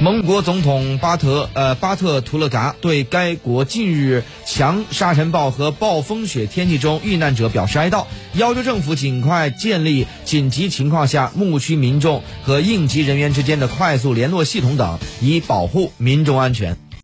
蒙古国总统巴特呃巴特图勒嘎对该国近日强沙尘暴和暴风雪天气中遇难者表示哀悼，要求政府尽快建立紧急情况下牧区民众和应急人员之间的快速联络系统等，以保护民众安全。